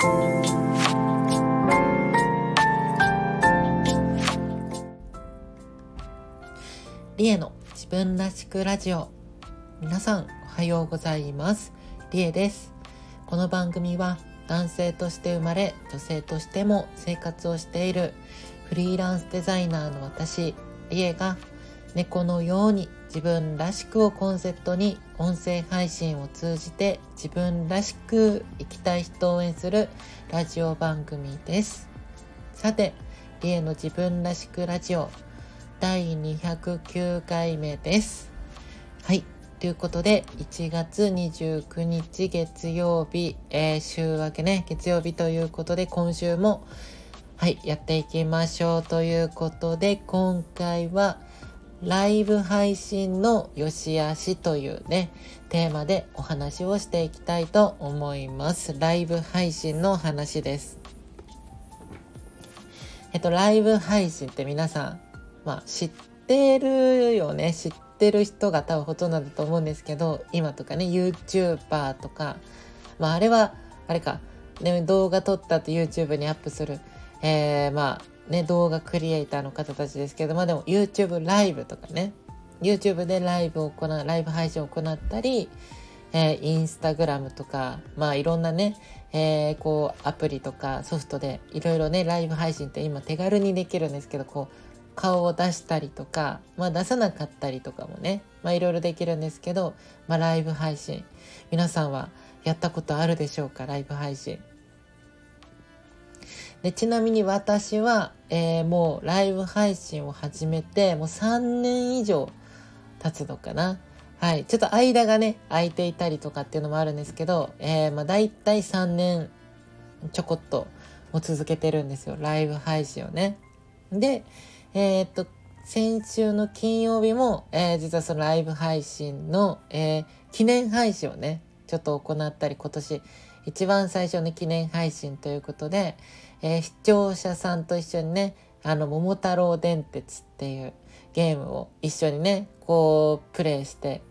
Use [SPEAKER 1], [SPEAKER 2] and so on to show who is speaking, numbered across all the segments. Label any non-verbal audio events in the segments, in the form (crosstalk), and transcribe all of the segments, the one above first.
[SPEAKER 1] リエの自分らしくラジオ。皆さんおはようございます。リエです。この番組は男性として生まれ女性としても生活をしているフリーランスデザイナーの私リエが猫のように自分らしくをコンセプトに音声配信を通じて自分らしく生きたい人を応援するラジオ番組です。さてリエの自分らしくラジオ第209回目です。はい。ということで1月29日月曜日、えー、週明けね月曜日ということで今週もはいやっていきましょうということで今回はライブ配信の良し悪しというね、テーマでお話をしていきたいと思います。ライブ配信の話です。えっと、ライブ配信って皆さん、まあ、知ってるよね。知ってる人が多分ほとんどだと思うんですけど、今とかね、YouTuber とか、まあ、あれは、あれか、ね、動画撮ったと YouTube にアップする、えー、まあ、ね、動画クリエイターの方たちですけど、まあでも YouTube ライブとかね、YouTube でライブを行う、ライブ配信を行ったり、えー、インスタグラムとか、まあいろんなね、えー、こうアプリとかソフトでいろいろね、ライブ配信って今手軽にできるんですけど、こう、顔を出したりとか、まあ出さなかったりとかもね、まあいろいろできるんですけど、まあライブ配信、皆さんはやったことあるでしょうか、ライブ配信。でちなみに私は、えー、もうライブ配信を始めてもう3年以上経つのかな。はい。ちょっと間がね、空いていたりとかっていうのもあるんですけど、えー、まあ大体3年ちょこっとも続けてるんですよ。ライブ配信をね。で、えー、っと、先週の金曜日も、えー、実はそのライブ配信の、えー、記念配信をね、ちょっと行ったり、今年一番最初の記念配信ということで、えー、視聴者さんと一緒にね、あの、桃太郎電鉄っていうゲームを一緒にね、こう、プレイして、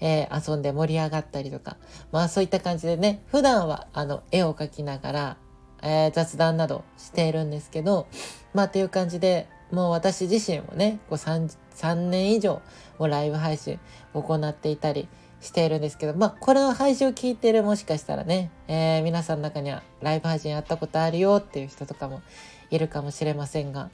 [SPEAKER 1] えー、遊んで盛り上がったりとか、まあそういった感じでね、普段はあの、絵を描きながら、えー、雑談などしているんですけど、まあっていう感じで、もう私自身もね、こう 3, 3年以上もライブ配信行っていたり、しているんですけど、まあ、これの配信を聞いてるもしかしたらね、えー、皆さんの中にはライブ配信やったことあるよっていう人とかもいるかもしれませんが、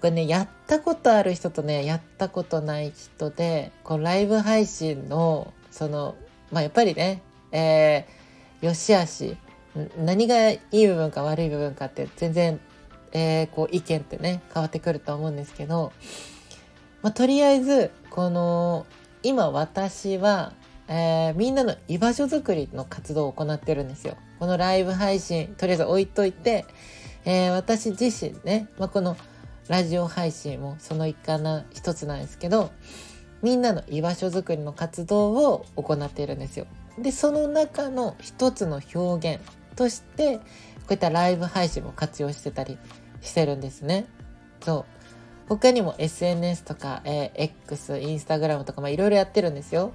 [SPEAKER 1] これね、やったことある人とね、やったことない人で、このライブ配信の、その、まあ、やっぱりね、えー、よしあし、何がいい部分か悪い部分かって全然、えー、こう意見ってね、変わってくると思うんですけど、まあ、とりあえず、この、今私は、えー、みんなの居場所づくりの活動を行ってるんですよ。このライブ配信、とりあえず置いといて、えー、私自身ね、まあ、このラジオ配信もその一環な一つなんですけど、みんなの居場所づくりの活動を行っているんですよ。で、その中の一つの表現として、こういったライブ配信も活用してたりしてるんですね。そう。他にも SNS とか、えー、X、インスタグラムとか、まあ、いろいろやってるんですよ。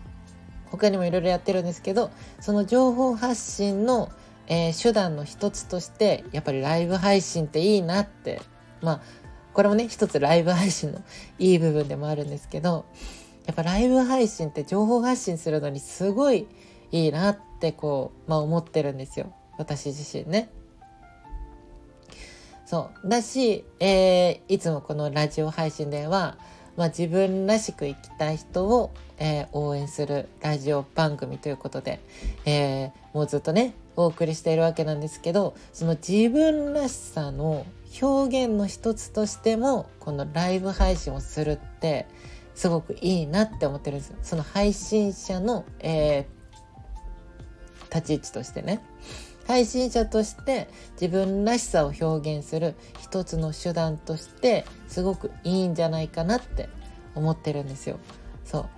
[SPEAKER 1] 他にもいろいろやってるんですけど、その情報発信の、えー、手段の一つとして、やっぱりライブ配信っていいなって、まあ、これもね、一つライブ配信の (laughs) いい部分でもあるんですけど、やっぱライブ配信って情報発信するのにすごいいいなってこう、まあ思ってるんですよ。私自身ね。そうだし、えー、いつもこのラジオ配信では、まあ、自分らしく生きたい人を、えー、応援するラジオ番組ということで、えー、もうずっとねお送りしているわけなんですけどその自分らしさの表現の一つとしてもこのライブ配信をするってすごくいいなって思ってるんです。その配信者の、えー、立ち位置としてね。配信者として自分らしさを表現する一つの手段としてすごくいいんじゃないかなって思ってるんですよ。そう。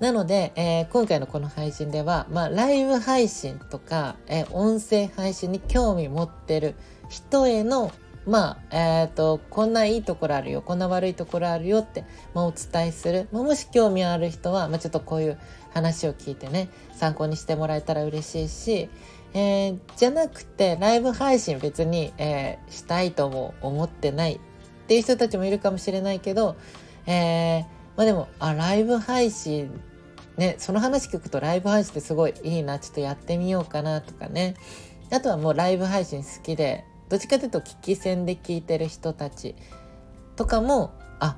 [SPEAKER 1] なので、えー、今回のこの配信では、まあ、ライブ配信とか、えー、音声配信に興味持ってる人への、まあ、えっ、ー、と、こんないいところあるよ、こんな悪いところあるよって、まあ、お伝えする。まあ、もし興味ある人は、まあ、ちょっとこういう話を聞いてね、参考にしてもらえたら嬉しいし、えー、じゃなくて、ライブ配信別に、えー、したいとも思ってないっていう人たちもいるかもしれないけど、えー、まあでも、あ、ライブ配信、ね、その話聞くとライブ配信ってすごいいいな、ちょっとやってみようかなとかね。あとはもうライブ配信好きで、どっちかというと聞き戦で聞いてる人たちとかもあ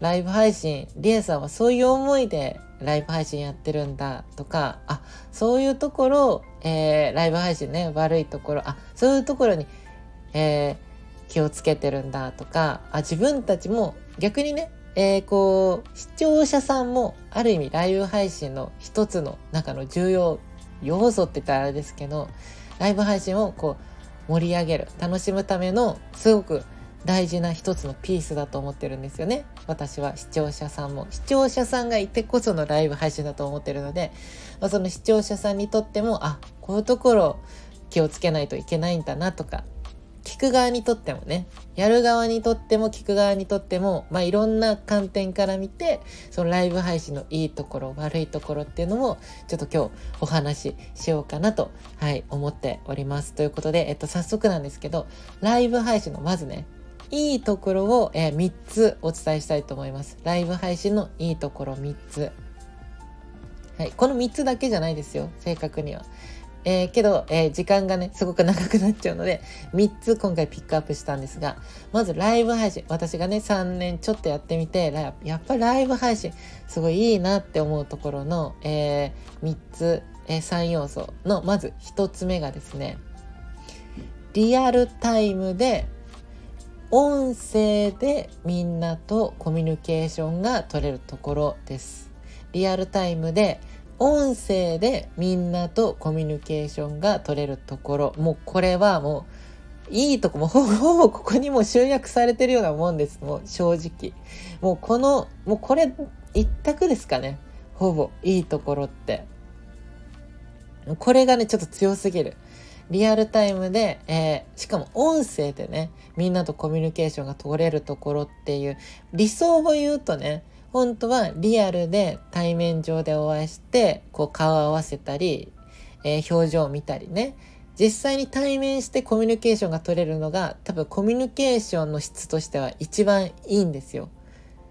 [SPEAKER 1] ライブ配信リエさんはそういう思いでライブ配信やってるんだとかあそういうところ、えー、ライブ配信ね悪いところあそういうところに、えー、気をつけてるんだとかあ自分たちも逆にねえー、こう視聴者さんもある意味ライブ配信の一つの中の重要要素って言ったらあれですけどライブ配信をこう盛り上げる楽しむためのすごく大事な一つのピースだと思ってるんですよね私は視聴者さんも視聴者さんがいてこそのライブ配信だと思ってるので、まあ、その視聴者さんにとってもあこういうところ気をつけないといけないんだなとか聞く側にとってもねやる側にとっても聞く側にとっても、まあ、いろんな観点から見てそのライブ配信のいいところ悪いところっていうのもちょっと今日お話ししようかなと、はい、思っております。ということで、えっと、早速なんですけどライブ配信のまずねいいところを、えー、3つお伝えしたいと思います。ライブ配信のいいところ3つ。はい、この3つだけじゃないですよ正確には。えー、けど、えー、時間がね、すごく長くなっちゃうので、3つ今回ピックアップしたんですが、まずライブ配信。私がね、3年ちょっとやってみて、やっぱライブ配信、すごいいいなって思うところの、えー、3つ、えー、3要素の、まず1つ目がですね、リアルタイムで、音声でみんなとコミュニケーションが取れるところです。リアルタイムで音声でみんなとコミュニケーションが取れるところ。もうこれはもういいとこも (laughs) ほぼほぼここにも集約されてるようなもんです。もう正直。もうこのもうこれ一択ですかね。ほぼいいところって。これがねちょっと強すぎる。リアルタイムで、えー、しかも音声でねみんなとコミュニケーションが取れるところっていう理想を言うとね本当はリアルで対面上でお会いしてこう顔を合わせたり、えー、表情を見たりね実際に対面してコミュニケーションが取れるのが多分コミュニケーションの質としては一番いいんですよ。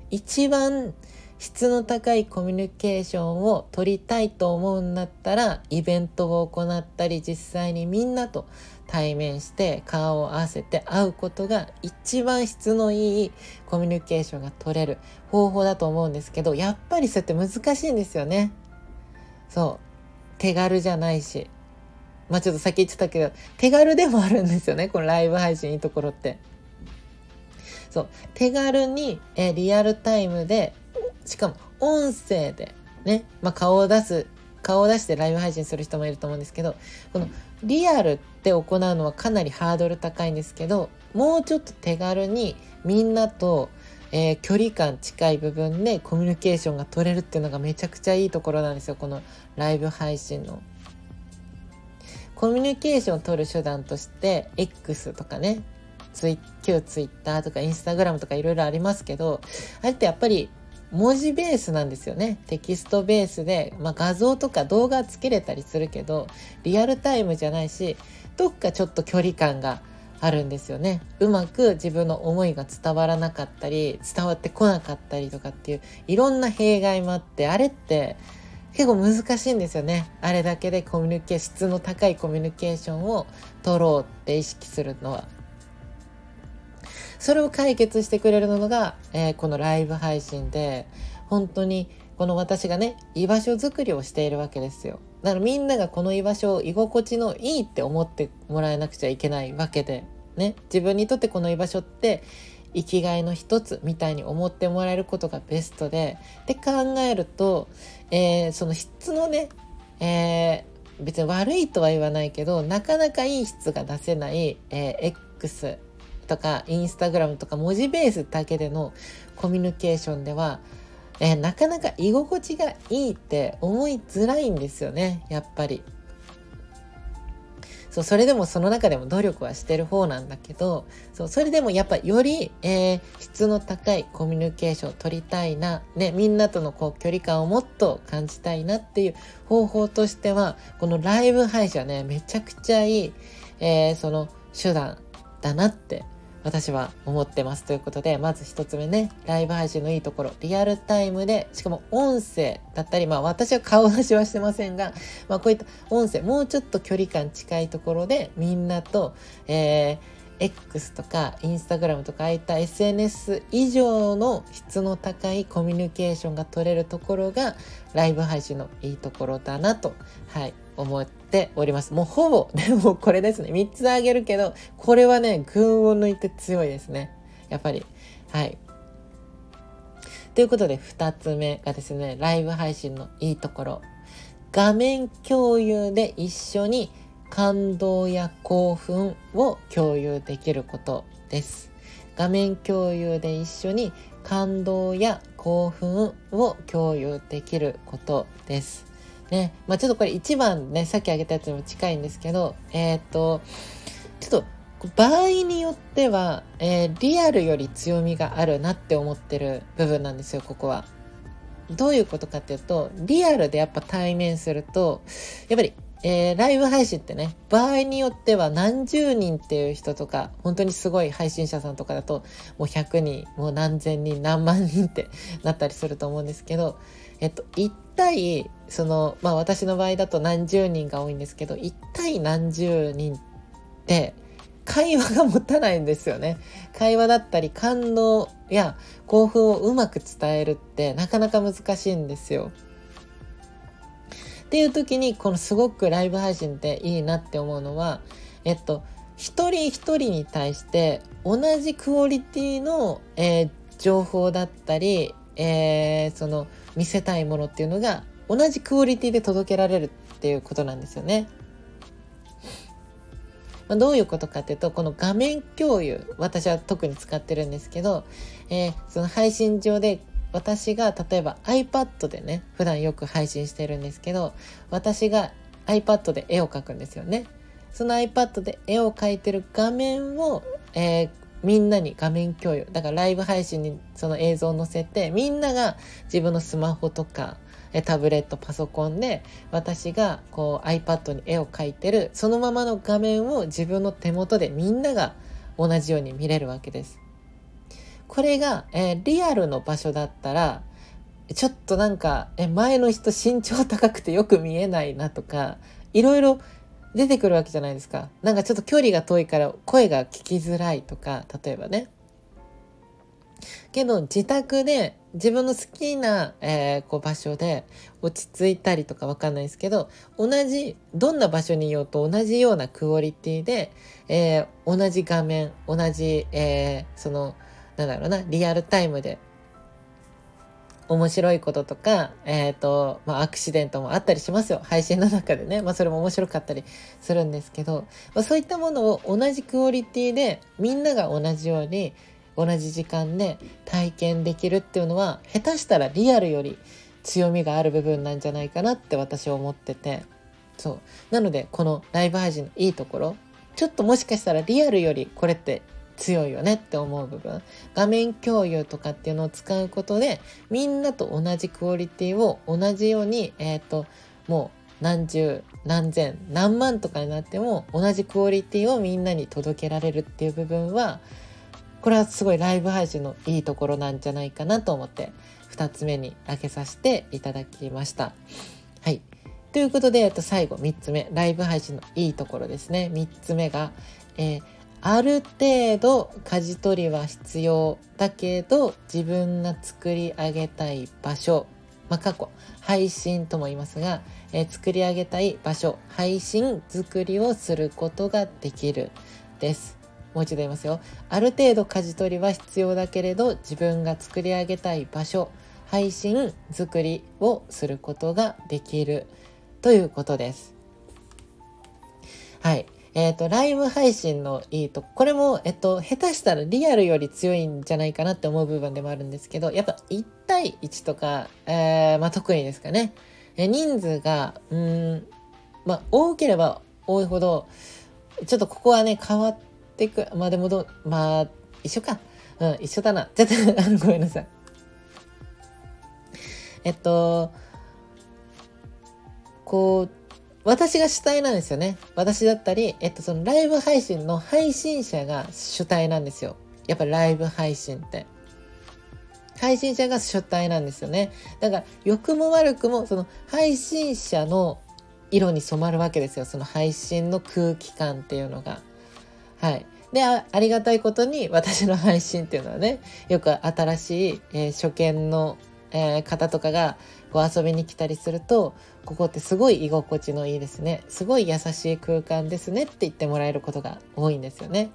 [SPEAKER 1] 一番質の高いコミュニケーションを取りたいと思うんだったらイベントを行ったり実際にみんなと対面して顔を合わせて会うことが一番質のいいコミュニケーションが取れる方法だと思うんですけどやっぱりそうやって難しいんですよね。そう手軽じゃないしまあちょっと先言ってたけど手軽でもあるんですよねこのライブ配信いいところって。そう手軽にえリアルタイムでしかも音声でね、まあ、顔を出す顔を出してライブ配信する人もいると思うんですけどこのリアルって行うのはかなりハードル高いんですけどもうちょっと手軽にみんなと、えー、距離感近い部分でコミュニケーションが取れるっていうのがめちゃくちゃいいところなんですよこのライブ配信の。コミュニケーションを取る手段として X とかね旧 Twitter とか Instagram とかいろいろありますけどあれってやっぱり文字ベースなんですよね。テキストベースで、まあ、画像とか動画つけれたりするけどリアルタイムじゃないしどっかちょっと距離感があるんですよね。うまく自分の思いが伝わらなかったり伝わってこなかったりとかっていういろんな弊害もあってあれって結構難しいんですよね。あれだけでコミュニケー質の高いコミュニケーションを取ろうって意識するのは。それを解決してくれるのが、えー、このライブ配信で本当にこの私がね居場所づくりをしているわけですよ。だからみんながこの居場所を居心地のいいって思ってもらえなくちゃいけないわけでね。自分にとってこの居場所って生きがいの一つみたいに思ってもらえることがベストでって考えると、えー、その質のね、えー、別に悪いとは言わないけどなかなかいい質が出せない、えー、X とかインスタグラムとか文字ベースだけでのコミュニケーションでは、え、なかなか居心地がいいって思いづらいんですよねやっぱり。そうそれでもその中でも努力はしてる方なんだけどそうそれでもやっぱより、えー、質の高いコミュニケーションを取りたいな、ね、みんなとのこう距離感をもっと感じたいなっていう方法としてはこのライブ配信はねめちゃくちゃいい、えー、その手段だなって私は思ってますということで、まず一つ目ね、ライブ配信のいいところ、リアルタイムで、しかも音声だったり、まあ私は顔出しはしてませんが、まあこういった音声、もうちょっと距離感近いところで、みんなと、えー、X とか Instagram とかああいった SNS 以上の質の高いコミュニケーションが取れるところがライブ配信のいいところだなと、はい、思っております。もうほぼ、(laughs) でもこれですね。3つあげるけど、これはね、群を抜いて強いですね。やっぱり。はい。ということで、2つ目がですね、ライブ配信のいいところ。画面共有で一緒に感動や興奮を共有できることです。画面共有で一緒に感動や興奮を共有できることです。ね、まあちょっとこれ一番ね、さっき挙げたやつにも近いんですけど、えっ、と、ちょっと場合によっては、えー、リアルより強みがあるなって思ってる部分なんですよ、ここは。どういうことかっていうと、リアルでやっぱ対面すると、やっぱりえー、ライブ配信ってね、場合によっては何十人っていう人とか、本当にすごい配信者さんとかだと、もう100人、もう何千人、何万人ってなったりすると思うんですけど、えっと、1対、その、まあ私の場合だと何十人が多いんですけど、1対何十人って、会話が持たないんですよね。会話だったり感動や興奮をうまく伝えるってなかなか難しいんですよ。っていう時にこのすごくライブ配信っていいなって思うのはえっと一人一人に対して同じクオリティの、えー、情報だったり、えー、その見せたいものっていうのが同じクオリティで届けられるっていうことなんですよね。まあ、どういうことかっていうとこの画面共有私は特に使ってるんですけど、えー、その配信上で私が例えば iPad でね普段よく配信してるんですけど私が iPad で絵を描くんですよねその iPad で絵を描いてる画面を、えー、みんなに画面共有。だからライブ配信にその映像を載せてみんなが自分のスマホとかタブレットパソコンで私がこう iPad に絵を描いてるそのままの画面を自分の手元でみんなが同じように見れるわけです。これが、えー、リアルの場所だったら、ちょっとなんか、え、前の人身長高くてよく見えないなとか、いろいろ出てくるわけじゃないですか。なんかちょっと距離が遠いから声が聞きづらいとか、例えばね。けど自宅で自分の好きな、えー、こう場所で落ち着いたりとかわかんないですけど同じどんな場所にいようと同じようなクオリティで、えー、同じ画面同じ、えー、そのなんだろうな、リアルタイムで面白いこととか、えっ、ー、と、まあ、アクシデントもあったりしますよ。配信の中でね。まあ、それも面白かったりするんですけど、まあ、そういったものを同じクオリティで、みんなが同じように、同じ時間で体験できるっていうのは、下手したらリアルより強みがある部分なんじゃないかなって私は思ってて。そう。なので、このライブ配信のいいところ、ちょっともしかしたらリアルよりこれって強いよねって思う部分画面共有とかっていうのを使うことでみんなと同じクオリティを同じようにえっ、ー、ともう何十何千何万とかになっても同じクオリティをみんなに届けられるっていう部分はこれはすごいライブ配信のいいところなんじゃないかなと思って2つ目に挙げさせていただきました。はい。ということで、えっと、最後3つ目、ライブ配信のいいところですね。3つ目が、えーある程度舵取りは必要だけど自分が作り上げたい場所、まあ、過去配信とも言いますが、えー、作り上げたい場所配信作りをすることができるです。もう一度言いますよ。ある程度舵取りは必要だけれど自分が作り上げたい場所配信作りをすることができるということです。はい。えっ、ー、と、ライブ配信のいいとこ、これも、えっと、下手したらリアルより強いんじゃないかなって思う部分でもあるんですけど、やっぱ1対1とか、えー、まあ特にですかね。え人数が、うん、まあ多ければ多いほど、ちょっとここはね変わっていくまあでもどまあ一緒か。うん一緒だな。(laughs) ちょっとごめんなさい。えっとこう私が主体なんですよね。私だったり、えっと、そのライブ配信の配信者が主体なんですよ。やっぱライブ配信って。配信者が主体なんですよね。だから良くも悪くもその配信者の色に染まるわけですよ。その配信の空気感っていうのが。はい。でありがたいことに私の配信っていうのはねよく新しい、えー、初見の、えー、方とかがこう遊びに来たりするとここってすごい居心地のいいですね。すごい優しい空間ですね。って言ってもらえることが多いんですよね。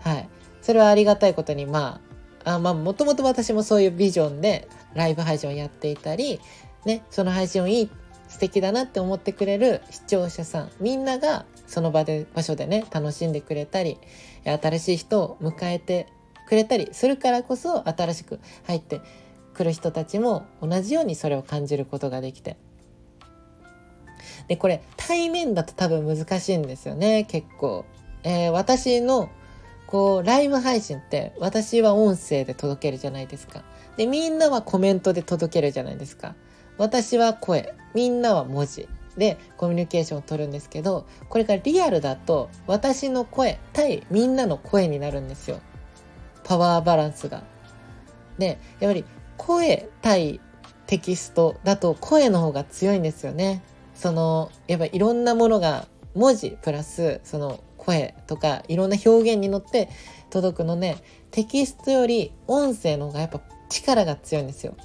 [SPEAKER 1] はい。それはありがたいことにまああまあもともと私もそういうビジョンでライブ配信をやっていたりねその配信をいい素敵だなって思ってくれる視聴者さんみんながその場で場所でね楽しんでくれたり新しい人を迎えてくれたりするからこそ新しく入ってくる人たちも同じようにそれを感じることができてでこれ対面だと多分難しいんですよね結構、えー、私のこうライブ配信って私は音声で届けるじゃないですか。でみんなはコメントで届けるじゃないですか。私は声。みんなは文字。でコミュニケーションを取るんですけどこれがリアルだと私の声対みんなの声になるんですよ。パワーバランスが。でやっぱり声対テキストだと声の方が強いんですよね。そのやっぱいろんなものが文字プラスその声とかいろんな表現に乗って届くのでテキストより音声の方がやっぱ力が強いんですよ。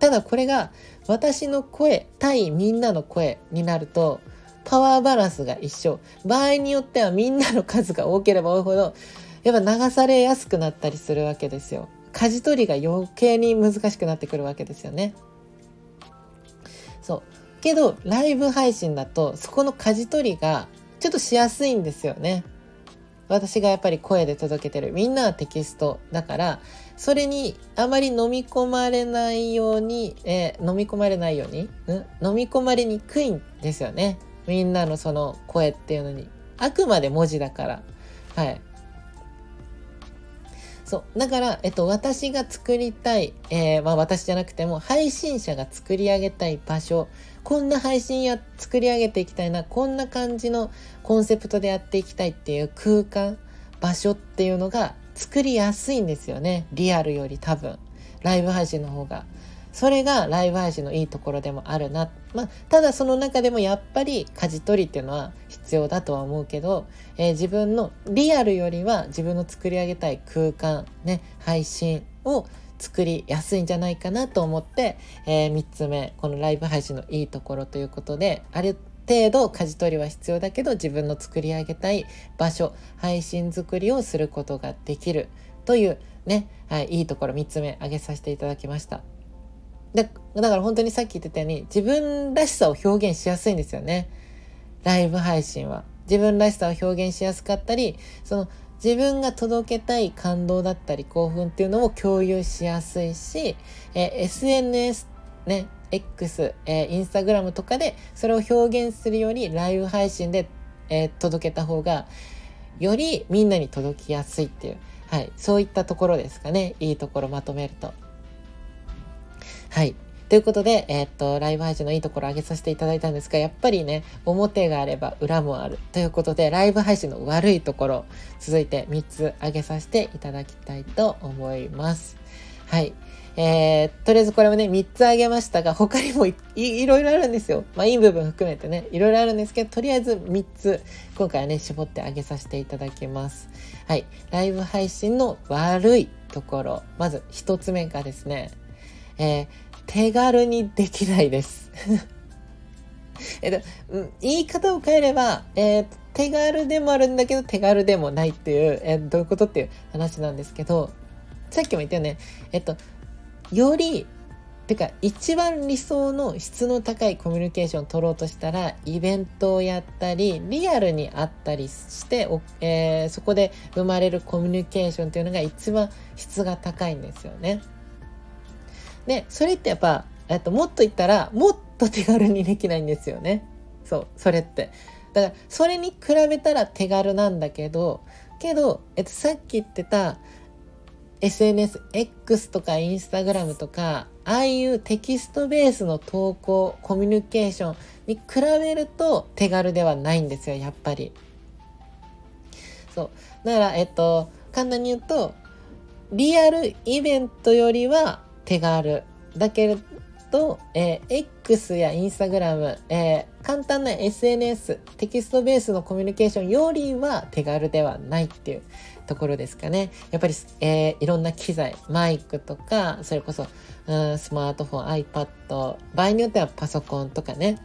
[SPEAKER 1] ただこれが私の声対みんなの声になるとパワーバランスが一緒。場合によってはみんなの数が多ければ多いほどやっぱ流されやすくなったりするわけですよ。舵取りが余計に難しくなってくるわけですよね。そう。けどライブ配信だとそこの舵取りがちょっとしやすいんですよね。私がやっぱり声で届けてる。みんなはテキストだからそれにあまり飲み込まれないように、えー、飲み込まれないように、ん、飲み込まれにくいんですよね。みんなのその声っていうのに。あくまで文字だから。はい。そう。だから、えっと、私が作りたい、えー、まあ、私じゃなくても配信者が作り上げたい場所こんな配信や作り上げていきたいなこんな感じのコンセプトでやっていきたいっていう空間場所っていうのが作りやすいんですよねリアルより多分ライブ配信の方が。それがライブ配信のいいところでもあるな。まあ、ただその中でもやっぱり舵取りっていうのは必要だとは思うけど、えー、自分のリアルよりは自分の作り上げたい空間、ね、配信を作りやすいんじゃないかなと思って、えー、3つ目このライブ配信のいいところということである程度舵取りは必要だけど自分の作り上げたい場所配信作りをすることができるというね、はい、いいところ3つ目挙げさせていただきました。だだから本当にさっき言ってたように自分らしさを表現しやすいんですよねライブ配信は自分らしさを表現しやすかったりその自分が届けたい感動だったり興奮っていうのを共有しやすいし、え SNS ね X、えー、インスタグラムとかでそれを表現するよりライブ配信で、えー、届けた方がよりみんなに届きやすいっていう、はい、そういったところですかねいいところまとめると。はい。ということで、えー、っと、ライブ配信のいいところを挙げさせていただいたんですが、やっぱりね、表があれば裏もある。ということで、ライブ配信の悪いところ、続いて3つ挙げさせていただきたいと思います。はい。えー、とりあえずこれもね、3つ挙げましたが、他にもいいろいろあるんですよ。まあ、いい部分含めてね、いろいろあるんですけど、とりあえず3つ、今回はね、絞って挙げさせていただきます。はい。ライブ配信の悪いところ。まず1つ目がですね、えー、手軽にできないです。(laughs) えっと、言い方を変えれば、えー、手軽でもあるんだけど手軽でもないっていう、えー、どういうことっていう話なんですけど、さっきも言ったよね、えっと、より、てか一番理想の質の高いコミュニケーションを取ろうとしたらイベントをやったりリアルに会ったりしてえー、そこで生まれるコミュニケーションっていうのが一番質が高いんですよね。でそれってやっぱ、えっと、もっと言ったらもっと手軽にできないんですよね。そうそれって。だからそれに比べたら手軽なんだけどけど、えっと、さっき言ってた SNSX とか Instagram とかああいうテキストベースの投稿コミュニケーションに比べると手軽ではないんですよやっぱり。そう。だからえっと簡単に言うとリアルイベントよりは手軽だけど、えー、X や Instagram、えー、簡単な SNS テキストベースのコミュニケーションよりは手軽ではないっていうところですかね。やっぱり、えー、いろんな機材マイクとかそれこそ、うん、スマートフォン iPad 場合によってはパソコンとかね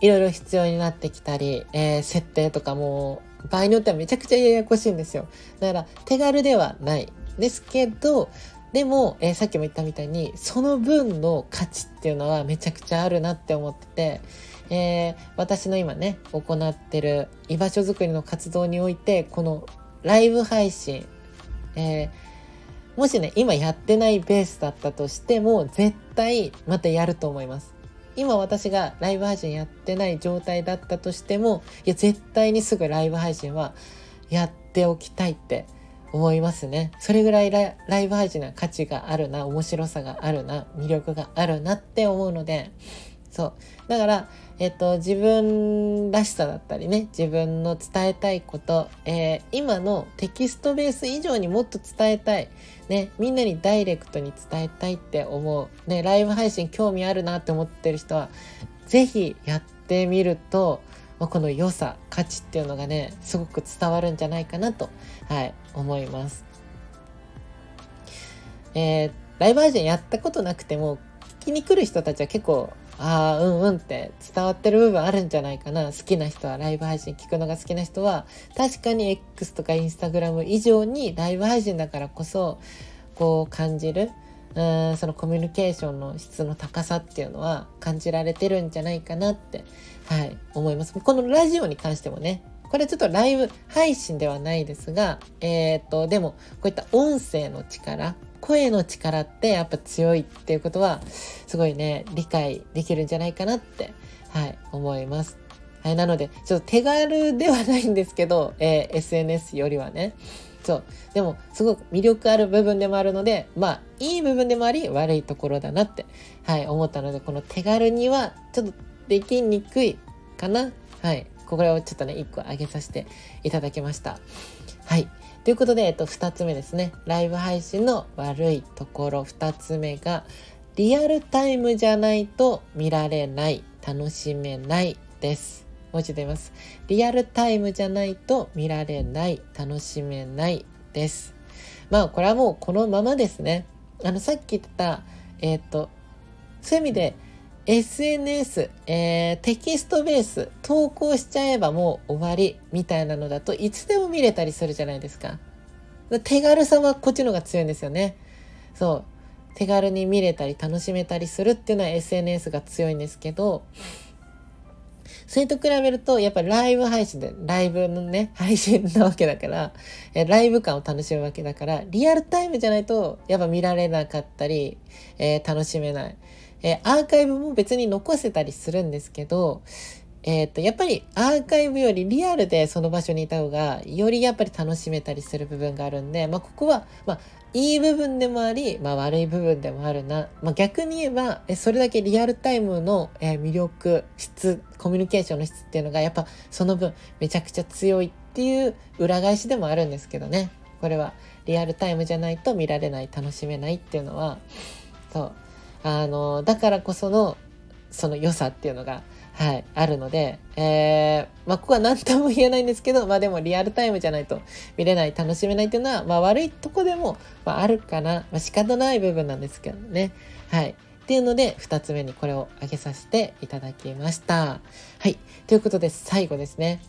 [SPEAKER 1] いろいろ必要になってきたり、えー、設定とかも場合によってはめちゃくちゃややこしいんですよ。だから手軽ではないですけどでも、えー、さっきも言ったみたいにその分の価値っていうのはめちゃくちゃあるなって思ってて、えー、私の今ね行ってる居場所づくりの活動においてこのライブ配信、えー、もしね今やってないベースだったとしても絶対またやると思います。今私がライブ配信やってない状態だったとしてもいや絶対にすぐライブ配信はやっておきたいって思いますね。それぐらいライブ配信は価値があるな、面白さがあるな、魅力があるなって思うので、そう。だから、えっと、自分らしさだったりね、自分の伝えたいこと、えー、今のテキストベース以上にもっと伝えたい。ね、みんなにダイレクトに伝えたいって思う。ね、ライブ配信興味あるなって思ってる人は、是非やってみると、まあ、この良さ価値っていうのがねすごく伝わるんじゃないかなと、はい、思います。えー、ライブ配信やったことなくても聞きに来る人たちは結構ああうんうんって伝わってる部分あるんじゃないかな好きな人はライブ配信聞くのが好きな人は確かに X とか Instagram 以上にライブ配信だからこそこう感じるうんそのコミュニケーションの質の高さっていうのは感じられてるんじゃないかなってはい、思います。このラジオに関してもね、これちょっとライブ配信ではないですが、えっ、と、でも、こういった音声の力、声の力ってやっぱ強いっていうことは、すごいね、理解できるんじゃないかなって、はい、思います。はい、なので、ちょっと手軽ではないんですけど、えー、SNS よりはね。そう。でも、すごく魅力ある部分でもあるので、まあ、いい部分でもあり、悪いところだなって、はい、思ったので、この手軽には、ちょっとできにくいかなはい。これをちょっとね、1個上げさせていただきました。はい。ということで、えっと、2つ目ですね。ライブ配信の悪いところ。2つ目が、リアルタイムじゃないと見られない、楽しめないです。もう一度言います。リアルタイムじゃないと見られない、楽しめないです。まあ、これはもうこのままですね。あの、さっき言った、えっ、と、そういう意味で、SNS、えー、テキストベース投稿しちゃえばもう終わりみたいなのだといつでも見れたりするじゃないですか。手軽さはこっちの方が強いんですよね。そう。手軽に見れたり楽しめたりするっていうのは SNS が強いんですけど、それと比べると、やっぱライブ配信で、ライブのね、配信なわけだから、えライブ感を楽しむわけだから、リアルタイムじゃないと、やっぱ見られなかったり、えー、楽しめない。えー、アーカイブも別に残せたりするんですけど、えー、っと、やっぱりアーカイブよりリアルでその場所にいた方が、よりやっぱり楽しめたりする部分があるんで、まあ、ここは、まあ、いい部分でもあり、まあ、悪い部分でもあるな。まあ、逆に言えば、それだけリアルタイムの、魅力、質、コミュニケーションの質っていうのが、やっぱその分めちゃくちゃ強いっていう裏返しでもあるんですけどね。これはリアルタイムじゃないと見られない、楽しめないっていうのは、そう。あの、だからこその、その良さっていうのが、はい、あるので、えー、まあ、ここは何とも言えないんですけど、まあでもリアルタイムじゃないと見れない、楽しめないっていうのは、まあ悪いとこでも、まあ、あるかな。まあ仕方ない部分なんですけどね。はい。っていうので、二つ目にこれを挙げさせていただきました。はい。ということで、最後ですね。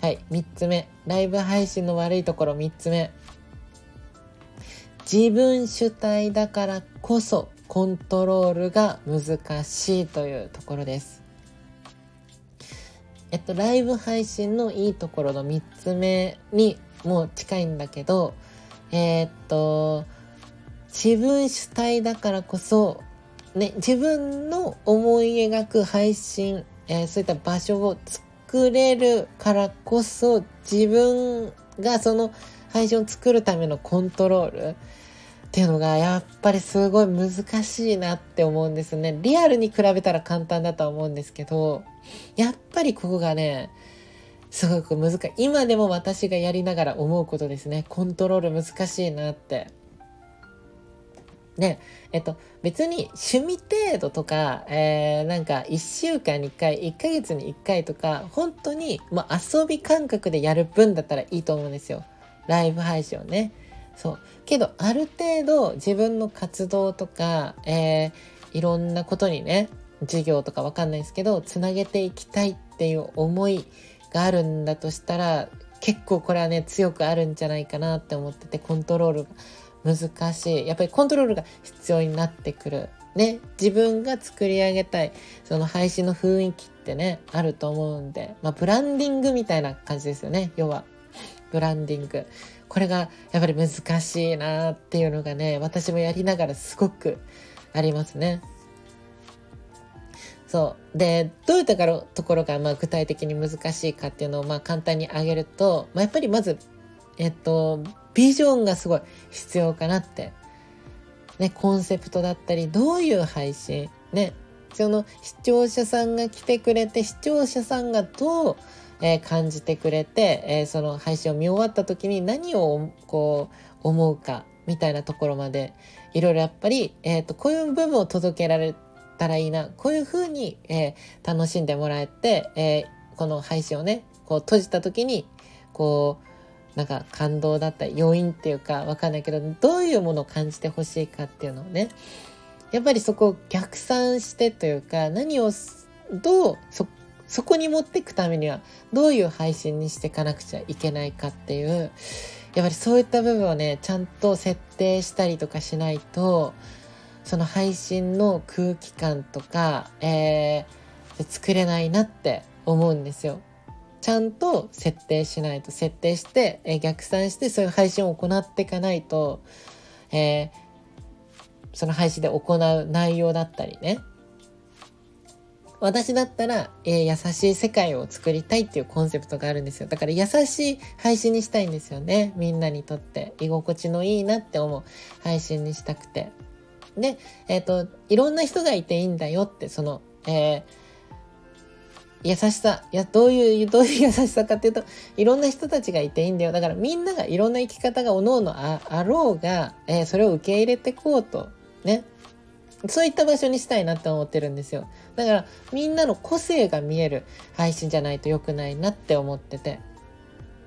[SPEAKER 1] はい。三つ目。ライブ配信の悪いところ三つ目。自分主体だからこそコントロールが難しいというところです。えっと、ライブ配信のいいところの3つ目にもう近いんだけど、えー、っと、自分主体だからこそ、ね、自分の思い描く配信えー、そういった場所を作れるからこそ自分がその配信を作るためのコントロールっていうのがやっぱりすごい難しいなって思うんですね。リアルに比べたら簡単だとは思うんですけど、やっぱりここがね、すごく難しい。今でも私がやりながら思うことですね。コントロール難しいなって。ね、えっと、別に趣味程度とか、えー、なんか1週間に1回、1ヶ月に1回とか、本当に、まあ、遊び感覚でやる分だったらいいと思うんですよ。ライブ配信をね。そう。けど、ある程度自分の活動とか、えー、いろんなことにね、授業とかわかんないですけど、つなげていきたいっていう思いがあるんだとしたら、結構これはね、強くあるんじゃないかなって思ってて、コントロールが難しい。やっぱりコントロールが必要になってくる。ね自分が作り上げたいその配信の雰囲気ってねあると思うんで。まあブランディングみたいな感じですよね。要はブランディング。これがやっぱり難しいなっていうのがね私もやりながらすごくありますね。そうでどういったところがまあ具体的に難しいかっていうのをまあ簡単に挙げると、まあ、やっぱりまずえっとビジョンがすごい必要かなって。ね、コンセプトだったり、どういう配信、ね、その視聴者さんが来てくれて、視聴者さんがどう、え、感じてくれて、え、その配信を見終わった時に何をこう思うかみたいなところまでいろいろやっぱり、えーと、こういう部分を届けられたらいいなこういう風に、えー、楽しんでもらえて、えこの配信をねこう閉じた時にこうなんか感動だったり要因っていうかわかんないけどどういうものを感じてほしいかっていうのをねやっぱりそこを逆算してというか何をどうそそこに持っていくためにはどういう配信にしていかなくちゃいけないかっていうやっぱりそういった部分をねちゃんと設定したりとかしないとその配信の空気感とか、えー、作れないなって思うんですよ。ちゃんと設定しないと設定して、えー、逆算してそういう配信を行っていかないと、えー、その配信で行う内容だったりね私だったら、えー、優しい世界を作りたいっていうコンセプトがあるんですよ。だから優しい配信にしたいんですよね。みんなにとって居心地のいいなって思う配信にしたくて。で、えっ、ー、と、いろんな人がいていいんだよって、その、えー、優しさ。いや、どういう、どういう優しさかっていうと、いろんな人たちがいていいんだよ。だからみんながいろんな生き方がおのおのあろうが、えー、それを受け入れてこうと。ね。そういった場所にしたいなって思ってるんですよ。だからみんなの個性が見える配信じゃないと良くないなって思ってて。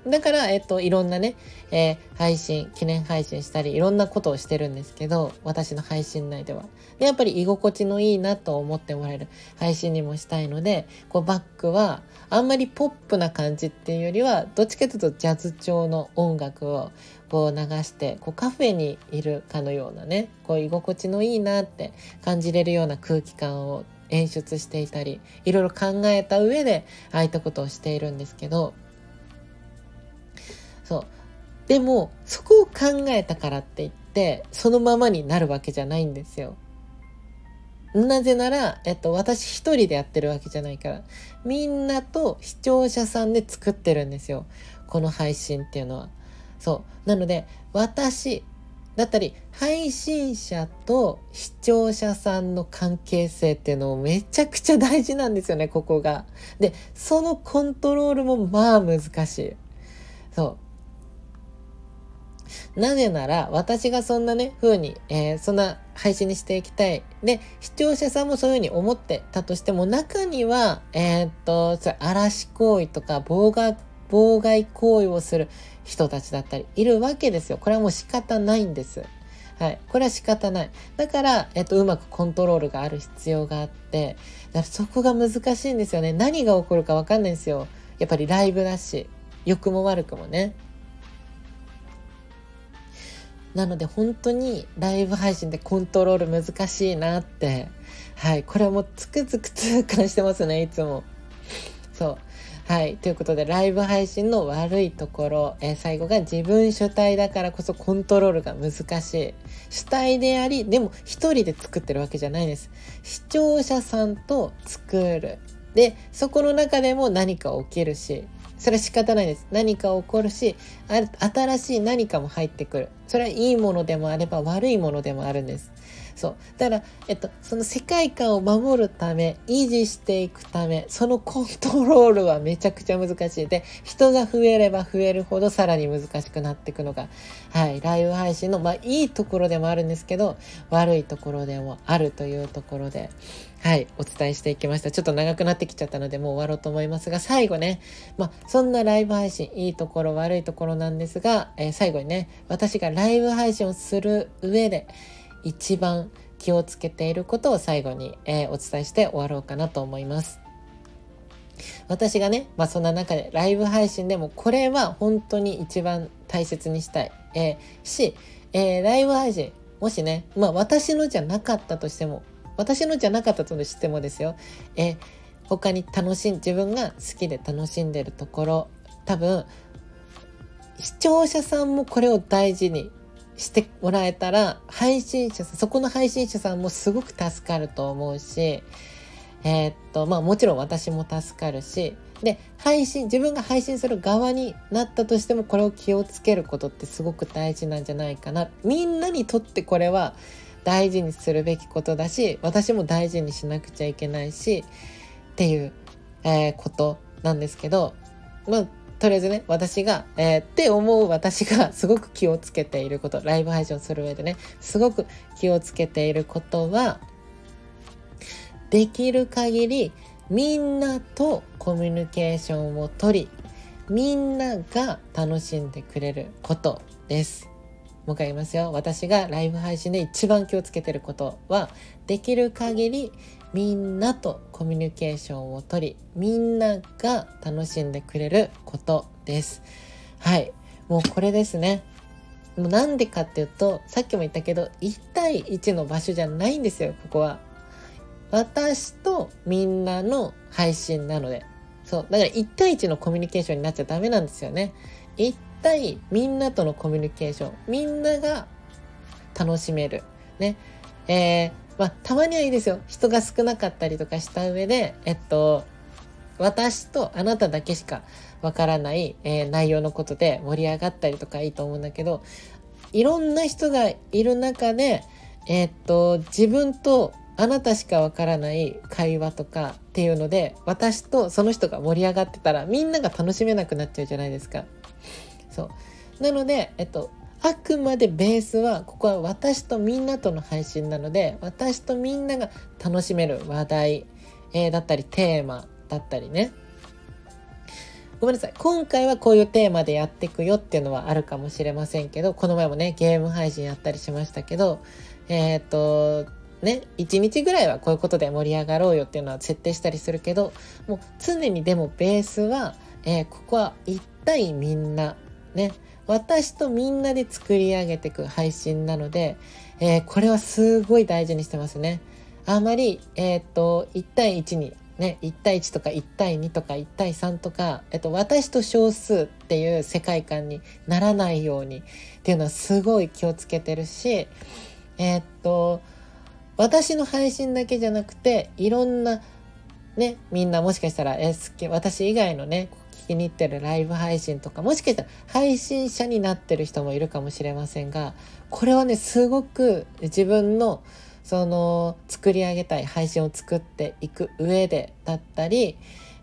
[SPEAKER 1] だから、えっと、いろんなね、えー、配信、記念配信したり、いろんなことをしてるんですけど、私の配信内では。でやっぱり居心地のいいなと思ってもらえる配信にもしたいので、こうバックは、あんまりポップな感じっていうよりは、どっちかというとジャズ調の音楽をこう流して、こうカフェにいるかのようなね、こう居心地のいいなって感じれるような空気感を演出していたり、いろいろ考えた上で、ああいったことをしているんですけど、そう。でも、そこを考えたからって言って、そのままになるわけじゃないんですよ。なぜなら、えっと、私一人でやってるわけじゃないから、みんなと視聴者さんで作ってるんですよ。この配信っていうのは。そう。なので、私、だったり、配信者と視聴者さんの関係性っていうのもめちゃくちゃ大事なんですよね、ここが。で、そのコントロールもまあ難しい。そう。なぜなら、私がそんなね、風に、えー、そんな配信にしていきたい。で、視聴者さんもそういう風に思ってたとしても、中には、えー、っと、それ、嵐行為とか、妨害、妨害行為をする人たちだったり、いるわけですよ。これはもう仕方ないんです。はい。これは仕方ない。だから、えっと、うまくコントロールがある必要があって、だからそこが難しいんですよね。何が起こるかわかんないんですよ。やっぱりライブだし、良くも悪くもね。なので本当にライブ配信でコントロール難しいなって、はい、これはもうつくづく痛感してますね、いつも。そう。はい。ということで、ライブ配信の悪いところ、えー、最後が自分主体だからこそコントロールが難しい。主体であり、でも一人で作ってるわけじゃないです。視聴者さんと作る。でそこの中でも何か起きるしそれは仕方ないです何か起こるし新しい何かも入ってくるそれはいいものでもあれば悪いものでもあるんですそうだから、えっと、その世界観を守るため維持していくためそのコントロールはめちゃくちゃ難しいで人が増えれば増えるほどさらに難しくなっていくのが、はい、ライブ配信の、まあ、いいところでもあるんですけど悪いところでもあるというところで。はい、お伝えしていきました。ちょっと長くなってきちゃったので、もう終わろうと思いますが、最後ね、まあ、そんなライブ配信、いいところ、悪いところなんですが、えー、最後にね、私がライブ配信をする上で、一番気をつけていることを最後に、えー、お伝えして終わろうかなと思います。私がね、まあ、そんな中でライブ配信でもこれは本当に一番大切にしたい、えー、し、えー、ライブ配信もしね、まあ、私のじゃなかったとしても私のじゃなかったとしてもですよ、えー、他に楽しん自分が好きで楽しんでるところ多分視聴者さんもこれを大事にしてもらえたら配信者さんそこの配信者さんもすごく助かると思うしえー、っとまあもちろん私も助かるしで配信自分が配信する側になったとしてもこれを気をつけることってすごく大事なんじゃないかな。みんなにとってこれは大事にするべきことだし私も大事にしなくちゃいけないしっていう、えー、ことなんですけどまあとりあえずね私が、えー、って思う私がすごく気をつけていることライブ配信をする上でねすごく気をつけていることはできる限りみんなとコミュニケーションをとりみんなが楽しんでくれることです。もう一回言いますよ。私がライブ配信で一番気をつけてることは、できる限りみんなとコミュニケーションをとり、みんなが楽しんでくれることです。はい。もうこれですね。もうなんでかっていうと、さっきも言ったけど、1対1の場所じゃないんですよ、ここは。私とみんなの配信なので。そう。だから1対1のコミュニケーションになっちゃダメなんですよね。1対みんなとのコミュニケーション。みんなが楽しめる。ね。えー、まあ、たまにはいいですよ。人が少なかったりとかした上で、えっと、私とあなただけしかわからない、えー、内容のことで盛り上がったりとかいいと思うんだけど、いろんな人がいる中で、えー、っと、自分とあなたしかわからない会話とかっていうので私とその人が盛り上がってたらみんなが楽しめなくなっちゃうじゃないですか。そうなので、えっと、あくまでベースはここは私とみんなとの配信なので私とみんなが楽しめる話題、えー、だったりテーマだったりね。ごめんなさい。今回はこういうテーマでやっていくよっていうのはあるかもしれませんけどこの前もねゲーム配信やったりしましたけどえっ、とね、1日ぐらいはこういうことで盛り上がろうよっていうのは設定したりするけどもう常にでもベースは、えー、ここは一対みんなね私とみんなで作り上げていく配信なので、えー、これはすごい大事にしてますね。あまり、えっ、と1対1にね、1対1とか1対2とか1対3とか、えっと、私と少数っていう世界観にならないようにっていうのはすごい気をつけてるし、えっと私の配信だけじゃなくていろんなねみんなもしかしたらえ好き私以外のね聞きに行ってるライブ配信とかもしかしたら配信者になってる人もいるかもしれませんがこれはねすごく自分のその作り上げたい配信を作っていく上でだったり、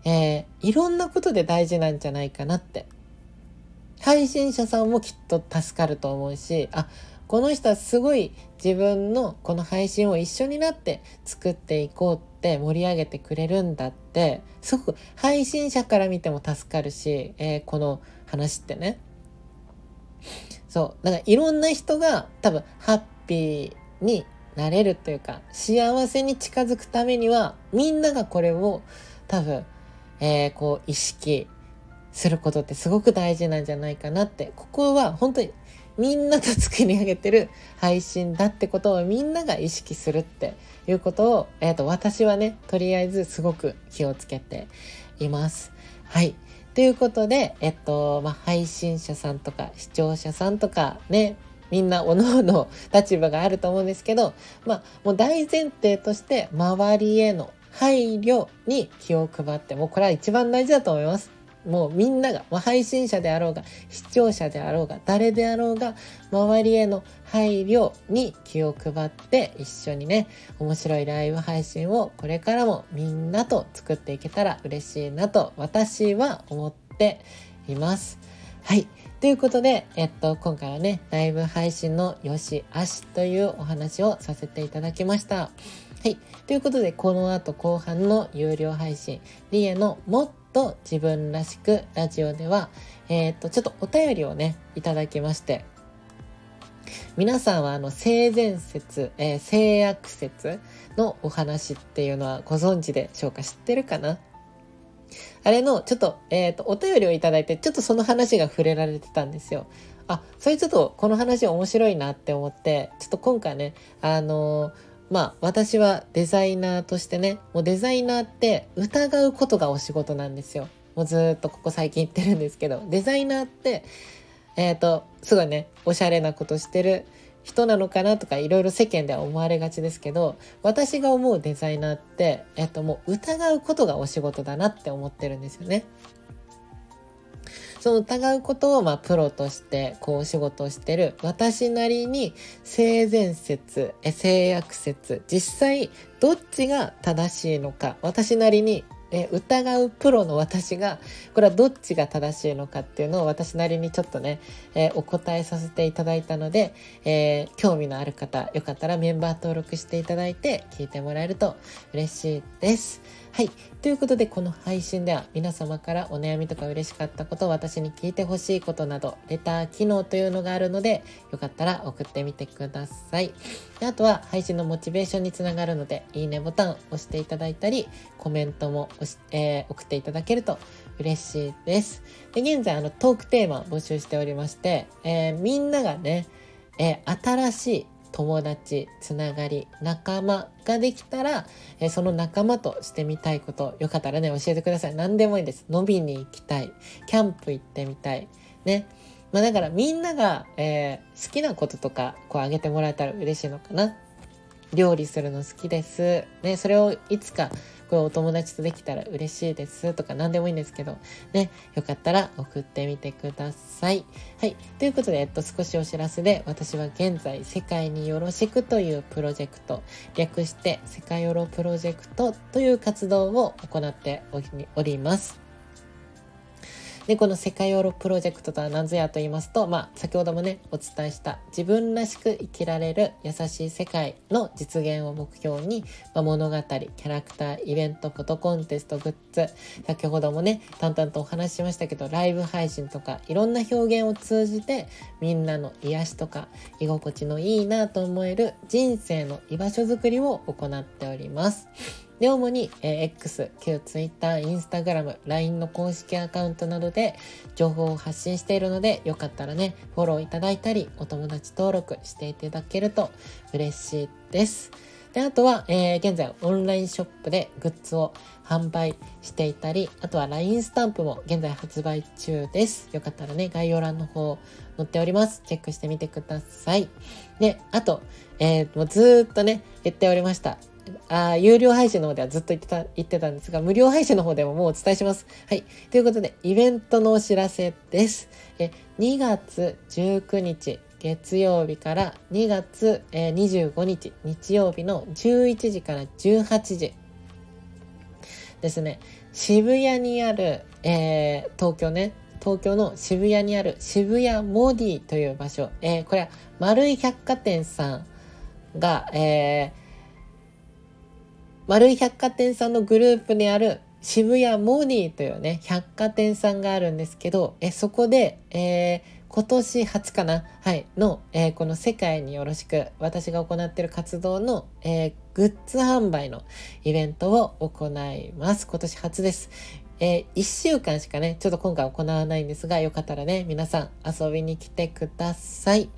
[SPEAKER 1] えー、いろんなことで大事なんじゃないかなって。配信者さんもきっと助かると思うしあこの人はすごい自分のこの配信を一緒になって作っていこうって盛り上げてくれるんだって。すごく配信者から見ても助かるし、えー、この話ってね。そうだからいろんな人が多分ハッピーになれるというか幸せに近づくためにはみんながこれを多分、えー、こう意識することってすごく大事なんじゃないかなって。ここは本当にみんなと作り上げてる配信だってことをみんなが意識するっていうことを、えーと、私はねとりあえずすごく気をつけています。はいということで、えっと、まあ、配信者さんとか視聴者さんとかね、みんなおのおの立場があると思うんですけど、まあ、もう大前提として周りへの配慮に気を配ってもうこれは一番大事だと思います。もうみんなが、まあ、配信者であろうが視聴者であろうが誰であろうが周りへの配慮に気を配って一緒にね面白いライブ配信をこれからもみんなと作っていけたら嬉しいなと私は思っています。はい。ということで、えっと、今回はね、ライブ配信のよしあしというお話をさせていただきました。はい。ということで、この後後半の有料配信、リエのもっと自分らしくラジオでは、えー、っと、ちょっとお便りをね、いただきまして、皆さんはあの性善説、えー、性悪説のお話っていうのはご存知でしょうか？知ってるかな？あれのちょっと,、えーと、お便りをいただいてちょっとその話が触れられてたんですよ。あそれちょっとこの話面白いなって思ってちょっと今回ねあのーまあ私はデザイナーとしてねもうデザイナーって疑うことがお仕事なんですよもうずっとここ最近言ってるんですけどデザイナーってえっ、ー、とすごいねおしゃれなことしてる人なのかなとかいろいろ世間では思われがちですけど私が思うデザイナーって、えっと、もう疑うことがお仕事だなって思ってるんですよね。その疑うことをまあプロとしてこう仕事をしてる私なりに性善説え性悪説実際どっちが正しいのか私なりにえ疑うプロの私がこれはどっちが正しいのかっていうのを私なりにちょっとね、えー、お答えさせていただいたので、えー、興味のある方よかったらメンバー登録していただいて聞いてもらえると嬉しいです。はい。ということで、この配信では皆様からお悩みとか嬉しかったこと、私に聞いてほしいことなど、レター機能というのがあるので、よかったら送ってみてください。であとは、配信のモチベーションにつながるので、いいねボタンを押していただいたり、コメントも押し、えー、送っていただけると嬉しいです。で、現在、あの、トークテーマ募集しておりまして、えー、みんながね、えー、新しい友達つながり仲間ができたら、えその仲間としてみたいことよかったらね教えてください。何でもいいです。伸びに行きたい。キャンプ行ってみたい。ね。まあだからみんなが、えー、好きなこととかこうあげてもらえたら嬉しいのかな。料理するの好きです。ね、それをいつかこれお友達とできたら嬉しいですとか何でもいいんですけど、ね、よかったら送ってみてください。はい。ということで、えっと、少しお知らせで、私は現在、世界によろしくというプロジェクト、略して、世界よろプロジェクトという活動を行っております。で、この世界ヨーロプロジェクトとは何ぞやと言いますと、まあ、先ほどもね、お伝えした自分らしく生きられる優しい世界の実現を目標に、まあ、物語、キャラクター、イベント、フォトコンテスト、グッズ、先ほどもね、淡々とお話ししましたけど、ライブ配信とか、いろんな表現を通じて、みんなの癒しとか、居心地のいいなと思える人生の居場所づくりを行っております。で、主に、えー、X、旧 Twitter、Instagram、LINE の公式アカウントなどで情報を発信しているので、よかったらね、フォローいただいたり、お友達登録していただけると嬉しいです。で、あとは、えー、現在オンラインショップでグッズを販売していたり、あとは LINE スタンプも現在発売中です。よかったらね、概要欄の方載っております。チェックしてみてください。で、あと、えー、もうずっとね、言っておりました。あ有料配信の方ではずっと言ってた、言ってたんですが、無料配信の方でももうお伝えします。はい。ということで、イベントのお知らせです。え2月19日、月曜日から2月、えー、25日、日曜日の11時から18時ですね。渋谷にある、えー、東京ね、東京の渋谷にある渋谷モディという場所、えー、これは丸い百貨店さんが、えー、丸い百貨店さんのグループにある渋谷モーニーというね、百貨店さんがあるんですけど、えそこで、えー、今年初かな？はい、の、えー、この世界によろしく、私が行っている活動の、えー、グッズ販売のイベントを行います。今年初です。えー、1週間しかね、ちょっと今回行わないんですが、よかったらね、皆さん遊びに来てください。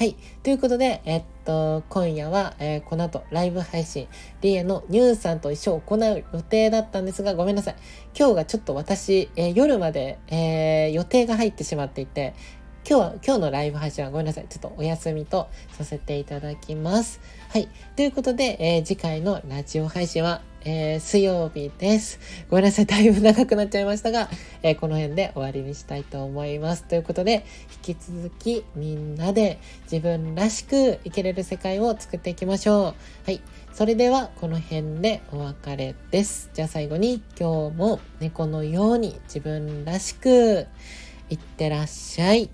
[SPEAKER 1] はい。ということで、えっと、今夜は、えー、この後、ライブ配信、リエのニューさんと一緒行う予定だったんですが、ごめんなさい。今日がちょっと私、えー、夜まで、えー、予定が入ってしまっていて、今日は、今日のライブ配信はごめんなさい。ちょっとお休みとさせていただきます。はい。ということで、えー、次回のラジオ配信は、えー、水曜日です。ごめんなさい。だいぶ長くなっちゃいましたが、えー、この辺で終わりにしたいと思います。ということで、引き続きみんなで自分らしく生きれる世界を作っていきましょう。はい。それでは、この辺でお別れです。じゃあ最後に、今日も猫のように自分らしくいってらっしゃい。